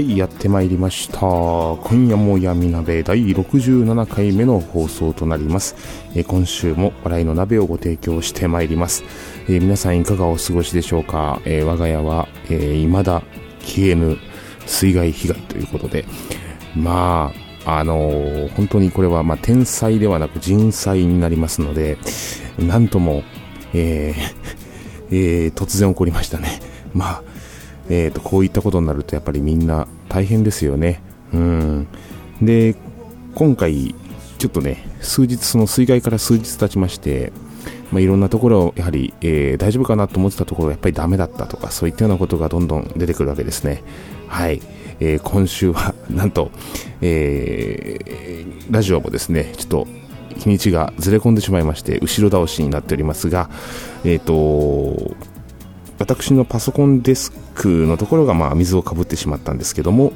はいやってまいりました。今夜も闇鍋第67回目の放送となります、えー、今週も笑いの鍋をご提供してまいります、えー、皆さんいかがお過ごしでしょうか、えー、我が家は、えー、未だ消えぬ水害被害ということで。まああの、本当にこれは、まあ、天災ではなく人災になりますので、なんとも、えー えー、突然起こりましたね。まあ、えーと、こういったことになるとやっぱりみんな大変ですよね。うん、で今回ちょっとね数日その水害から数日経ちまして、まあ、いろんなところをやはり、えー、大丈夫かなと思ってたところやっぱりダメだったとかそういったようなことがどんどん出てくるわけですね。はい、えー、今週は なんと、えー、ラジオもですねちょっと日にちがずれ込んでしまいまして後ろ倒しになっておりますが、えーと私のパソコンデスクのところがまあ水をかぶってしまったんですけども、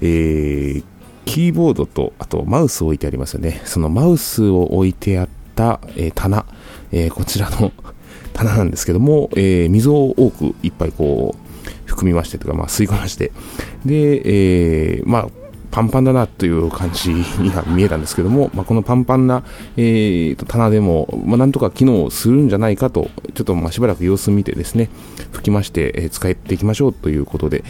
えー、キーボードとあとマウスを置いてありますよね。そのマウスを置いてあった、えー、棚、えー、こちらの 棚なんですけども、えー、水を多くいっぱいこう含みましてとか、まあ、吸い込まして、で、えー、まあ、パンパンだなという感じには見えたんですけども、まあ、このパンパンな、えー、棚でも、まあ、なんとか機能するんじゃないかと、ちょっとまあしばらく様子見てですね、吹きまして、えー、使っていきましょうということで、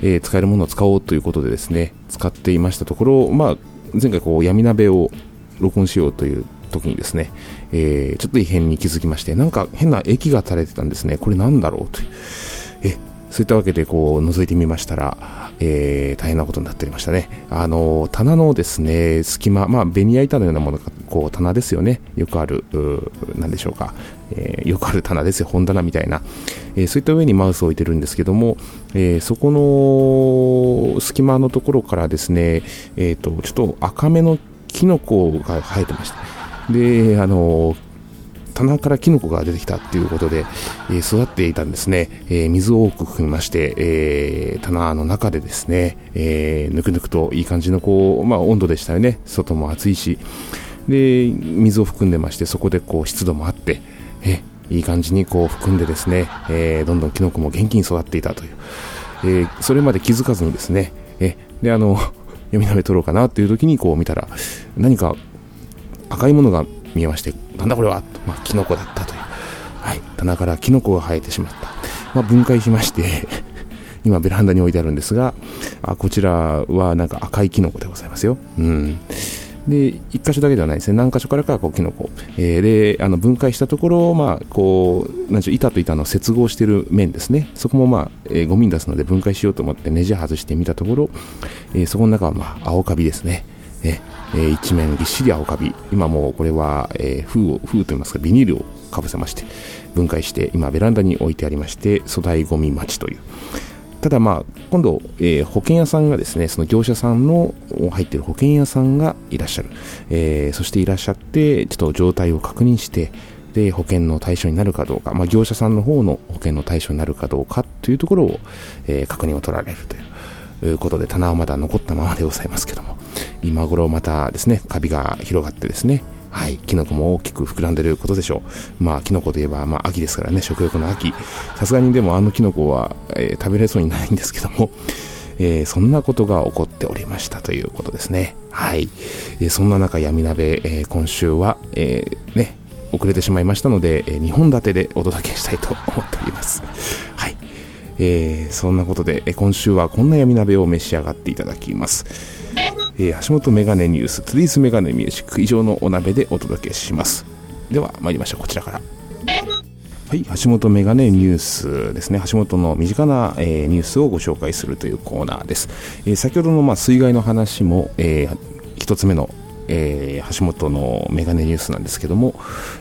えー、使えるものを使おうということでですね、使っていましたところ、まあ、前回こう闇鍋を録音しようという時にですね、えー、ちょっと異変に気づきまして、なんか変な液が垂れてたんですね。これなんだろうという。え、そういったわけでこう覗いてみましたら、えー、大変なことになっておりましたね。あの、棚のですね、隙間、まあ、ベニヤ板のようなものが、こう、棚ですよね。よくある、なんでしょうか。えー、よくある棚ですよ。本棚みたいな。えー、そういった上にマウスを置いてるんですけども、えー、そこの隙間のところからですね、えっ、と、ちょっと赤めのキノコが生えてました。で、あの、棚からキノコが出てきたっていうことで、えー、育っていたんですね、えー、水を多く含みまして、えー、棚の中でですね、えぬくぬくといい感じのこう、まあ、温度でしたよね。外も暑いし。で水を含んでましてそこでこう湿度もあってえいい感じにこう含んでですね、えどんどんキノコも元気に育っていたという、えそれまで気づかずにですねえであの読み鍋取ろうかなっていう時にこう見たら何か赤いものが見えまして、なんだこれは、まあ、キノコだったという。はい、棚からキノコが生えてしまった。まあ、分解しまして 今ベランダに置いてあるんですが、あこちらはなんか赤いキノコでございますよ。うん。で、一箇所だけではないですね。何箇所からかこうキノコ。えー、で、あの分解したところ、まあ、こう、なんでしょう、板と板の接合している面ですね。そこもまあ、えー、ゴミに出すので分解しようと思ってネジ外してみたところ、えー、そこの中はまあ、青カビですね。ええ一面ぎっしり青カビ。今もうこれは、えー、封を封といいますかビニールをかぶせまして分解して今ベランダに置いてありまして粗大ごみ町という。ただまあ今度、えー、保険屋さんがですねその業者さんの入っている保険屋さんがいらっしゃる、えー、そしていらっしゃってちょっと状態を確認してで保険の対象になるかどうか、まあ、業者さんの方の保険の対象になるかどうかというところを、えー、確認を取られるということで棚はまだ残ったままでございますけども。今頃またですね、カビが広がってですね、はい、キノコも大きく膨らんでることでしょう。まあ、キノコといえば、まあ、秋ですからね、食欲の秋。さすがにでもあのキノコは、えー、食べれそうにないんですけども、えー、そんなことが起こっておりましたということですね。はい。えー、そんな中、闇鍋、え今週は、えね、遅れてしまいましたので、え2本立てでお届けしたいと思っております。はい。え、そんなことで、え今週はこんな闇鍋を召し上がっていただきます。えー、橋本メガネニュース、トゥリーズメガネミュージック以上のお鍋でお届けします。では、参りましょう。こちらから。はい、橋本メガネニュースですね。橋本の身近な、えー、ニュースをご紹介するというコーナーです。えー、先ほどの、まあ、水害の話も、えー、一つ目の、えー、橋本のメガネニュースなんですけども、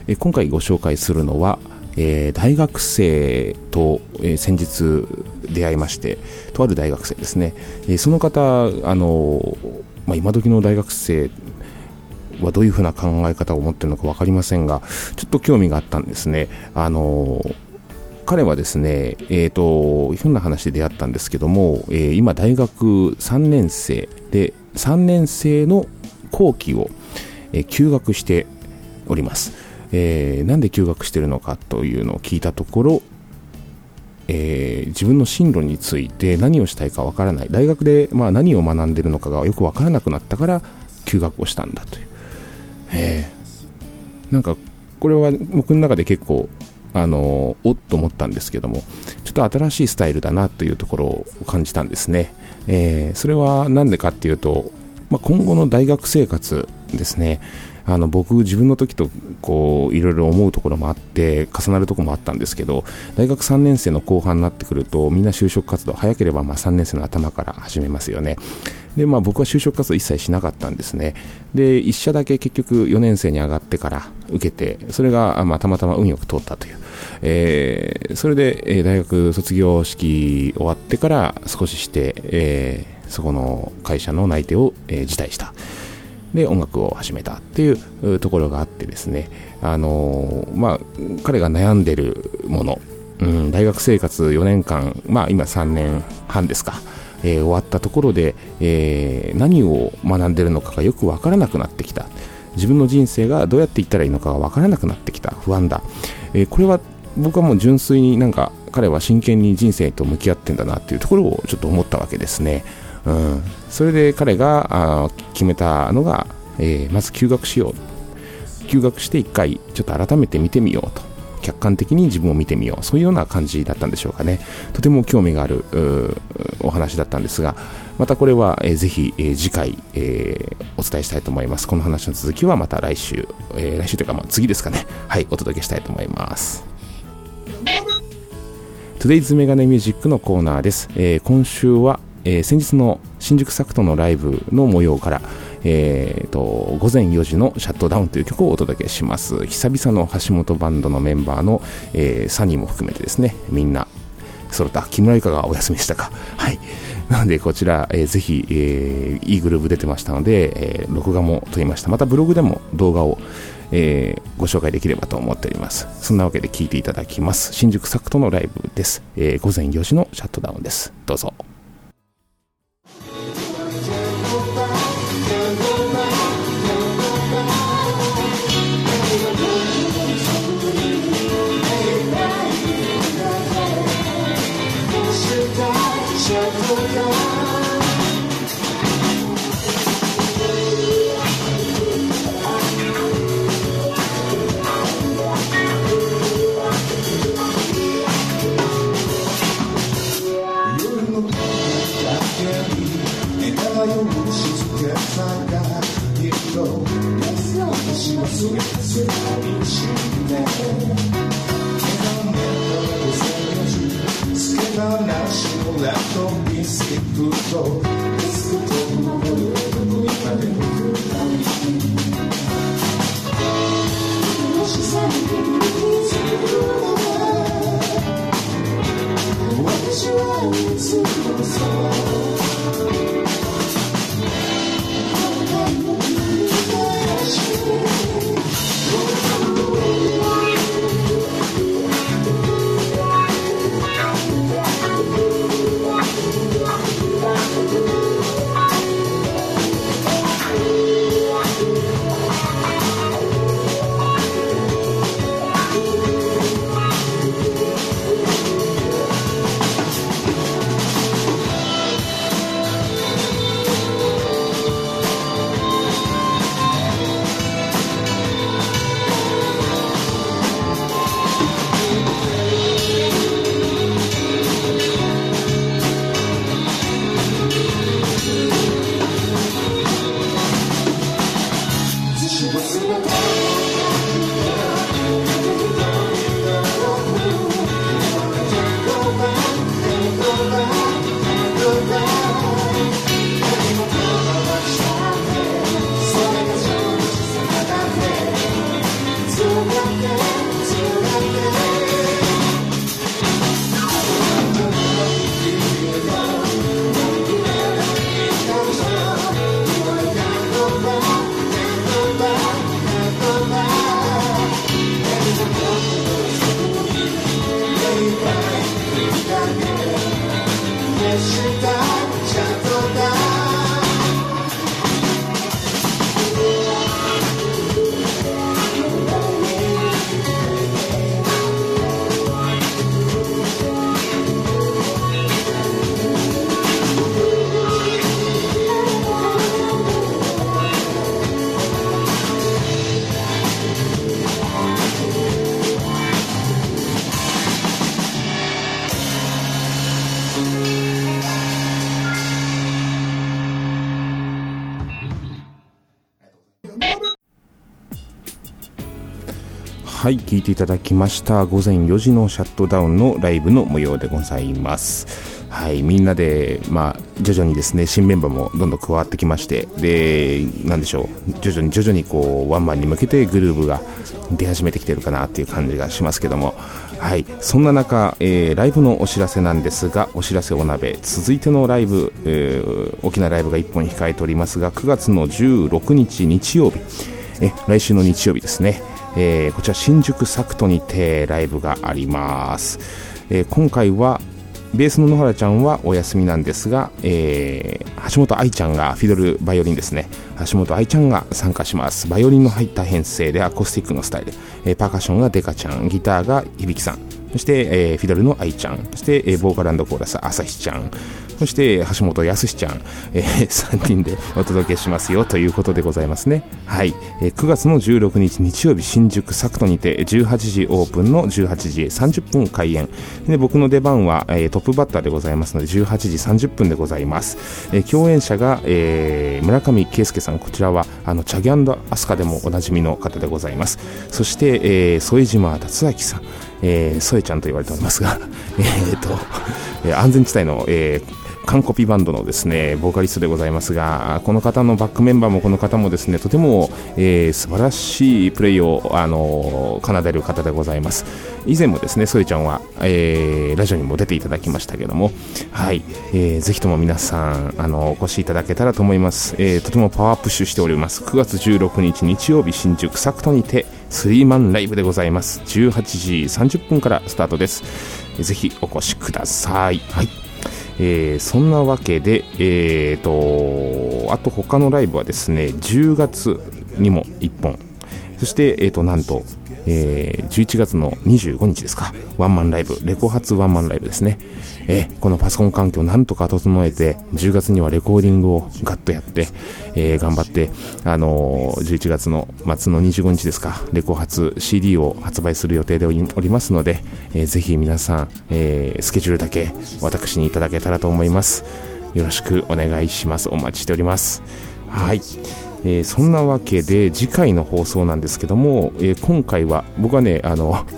えー、今回ご紹介するのは、えー、大学生と、えー、先日出会いまして、とある大学生ですね。えー、その方、あのまあ、今時の大学生はどういうふうな考え方を持っているのか分かりませんが、ちょっと興味があったんですね。あの彼はですね、えっ、ー、と、ひょんな話で出会ったんですけども、えー、今大学3年生で、3年生の後期を、えー、休学しております。えー、なんで休学してるのかというのを聞いたところ、えー、自分の進路について何をしたいかわからない。大学で、まあ、何を学んでるのかがよくわからなくなったから休学をしたんだという。えー、なんかこれは僕の中で結構あのおっと思ったんですけどもちょっと新しいスタイルだなというところを感じたんですね、えー、それは何でかっていうと、まあ、今後の大学生活ですね。あの僕自分の時とこういろいろ思うところもあって重なるところもあったんですけど大学3年生の後半になってくるとみんな就職活動早ければまあ3年生の頭から始めますよね。で、まあ、僕は就職活動一切しなかったんですね。で1社だけ結局4年生に上がってから受けてそれが、ま、たまたま運よく通ったという、えー、それで、え、大学卒業式終わってから少しして、えー、そこの会社の内定を、え、辞退した。で音楽を始めたっていうところがあってですね、あのー、まあ、彼が悩んでるもの、うん、大学生活4年間、まあ、今3年半ですか、えー、終わったところで、えー、何を学んでるのかがよく分からなくなってきた。自分の人生がどうやっていったらいいのかが分からなくなってきた。不安だ、えこれは僕はもう純粋になんか彼は真剣に人生と向き合ってんだなっていうところをちょっと思ったわけですね。うん、それで彼があ決めたのが、えー、まず休学しよう。休学して一回ちょっと改めて見てみようと。客観的に自分を見てみよう。そういうような感じだったんでしょうかね。とても興味があるお話だったんですがまたこれは、えー、ぜひ、えー、次回、えー、お伝えしたいと思います。この話の続きはまた来週、えー、来週というか、まあ、次ですかね。はいお届けしたいと思います。Today's メガネミュージックのコーナーです、えー、今週はえー、先日の新宿サクトのライブの模様から、えーと、午前4時のシャットダウンという曲をお届けします久々の橋本バンドのメンバーの、えー、サニーも含めてですねみんな揃った木村由香がお休みでしたか はいなのでこちら、えー、ぜひ、えー、いいグループ出てましたので、えー、録画も撮りましたまたブログでも動画をえー、ご紹介できればと思っております。そんなわけで聴いていただきます。新宿サクトのライブです。えー、午前4時のシャットダウンです。どうぞ。はい聞いていただきました。午前4時のシャットダウンのライブの模様でございます。はいみんなでまあ徐々にですね新メンバーもどんどん加わってきましてでなんでしょう。徐々に徐々にこうワンマンに向けてグルーブが出始めてきてるかなっていう感じがしますけども。はいそんな中、えー、ライブのお知らせなんですがお知らせお鍋。続いてのライブ、えー、大きなライブが1本控えておりますが9月の16日日曜日。え来週の日曜日ですね。えー、こちら新宿サクトにてライブがあります、えー、今回はベースの野原ちゃんはお休みなんですが、えー、橋本愛ちゃんがフィドルバイオリンですね。橋本愛ちゃんが参加します。バイオリンの入った編成でアコースティックのスタイル、えー、パーカッションがデカちゃんギターが響さん。そして、えー、フィドルの愛ちゃん。そして、えー、ボーカルコーラス朝日ちゃん。そして橋本康ちゃん、えー、3人でお届けしますよということでございますね。はい。えー、9月の16日日曜日新宿サクトにて18時オープンの18時30分開演。で僕の出番は、えー、トップバッターでございますので18時30分でございます。えー、共演者が、えー、村上圭介さん、こちらはあのチャギアスカでもおなじみの方でございます。そして、えー、副島達明さん、えー、添ちゃんと言われておりますが、えー、と、安全地帯の、えー、完コピバンドのですねボーカリストでございますがこの方のバックメンバーもこの方もですねとても、えー、素晴らしいプレイをあの奏でる方でございます。以前もですねソエちゃんは、えー、ラジオにも出ていただきましたけどもはい、えー、ぜひとも皆さんあのお越しいただけたらと思います、えー、とてもパワープッシュしております。9月16日日曜日新宿サクトにてスリーマンライブでございます。18時30分からスタートです。ぜひお越しください。はい。えー、そんなわけで、えーと、あと他のライブはですね10月にも1本。そして、えーとなんとえー、11月の25日ですか、ワンマンライブ、レコ発ワンマンライブですね。えー、このパソコン環境をなんとか整えて、10月にはレコーディングをガッとやって、えー、頑張って、あのー、11月の末の25日ですか、レコ発 CD を発売する予定でおりますので、えー、ぜひ皆さん、えー、スケジュールだけ私にいただけたらと思います。よろしくお願いします。お待ちしております。はい。えー、そんなわけで次回の放送なんですけども、えー、今回は僕はねあの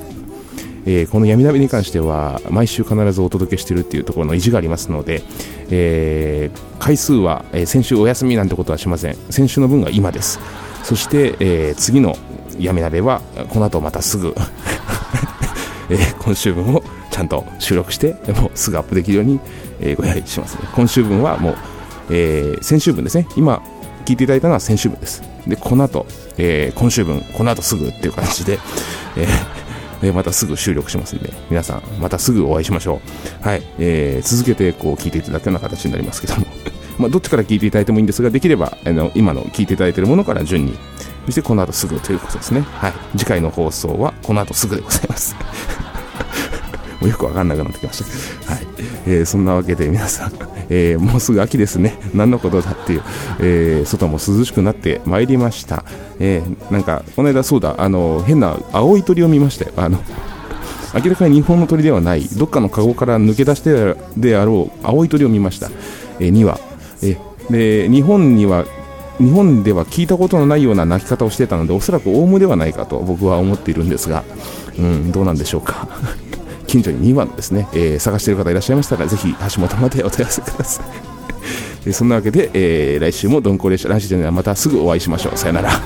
えー、この闇鍋に関しては毎週必ずお届けしてるっていうところの意地がありますので、え、回数は、え、先週お休みなんてことはしません。先週の分が今です。そして、え次の闇鍋はこの後またすぐ え今週分をちゃんと収録してもうすぐアップできるように、えご用意します。ね今週分はもう、え先週分ですね。今聞いていただいたのは先週分です。で、この後、えー、今週分、この後すぐっていう感じで、えー、またすぐ収録しますんで、皆さん、またすぐお会いしましょう。はい。えー、続けて、こう、聞いていただくような形になりますけども、まあ、どっちから聞いていただいてもいいんですが、できれば、あの、今の聞いていただいているものから順に、そしてこの後すぐということですね。はい。次回の放送は、この後すぐでございます。もうよくわかんなくなってきました。はい。えー、そんなわけで皆さん、えー、もうすぐ秋ですね。何のことだっていう、えー、外も涼しくなってまいりました。えー、なんか、この間そうだ、あの、変な青い鳥を見ましたよ。あの、明らかに日本の鳥ではない、どっかのカゴから抜け出してであろう青い鳥を見ました。えー、2羽。えー、で、日本には日本では聞いたことのないような鳴き方をしてたのでおそらくオウムではないかと僕は思っているんですが、うん、どうなんでしょうか近所に2番ですね、えー、探している方いらっしゃいましたら、ぜひ橋本までお問い合わせください。そんなわけで、えー、来週も鈍行列車、来週ではまたすぐお会いしましょう。さよなら。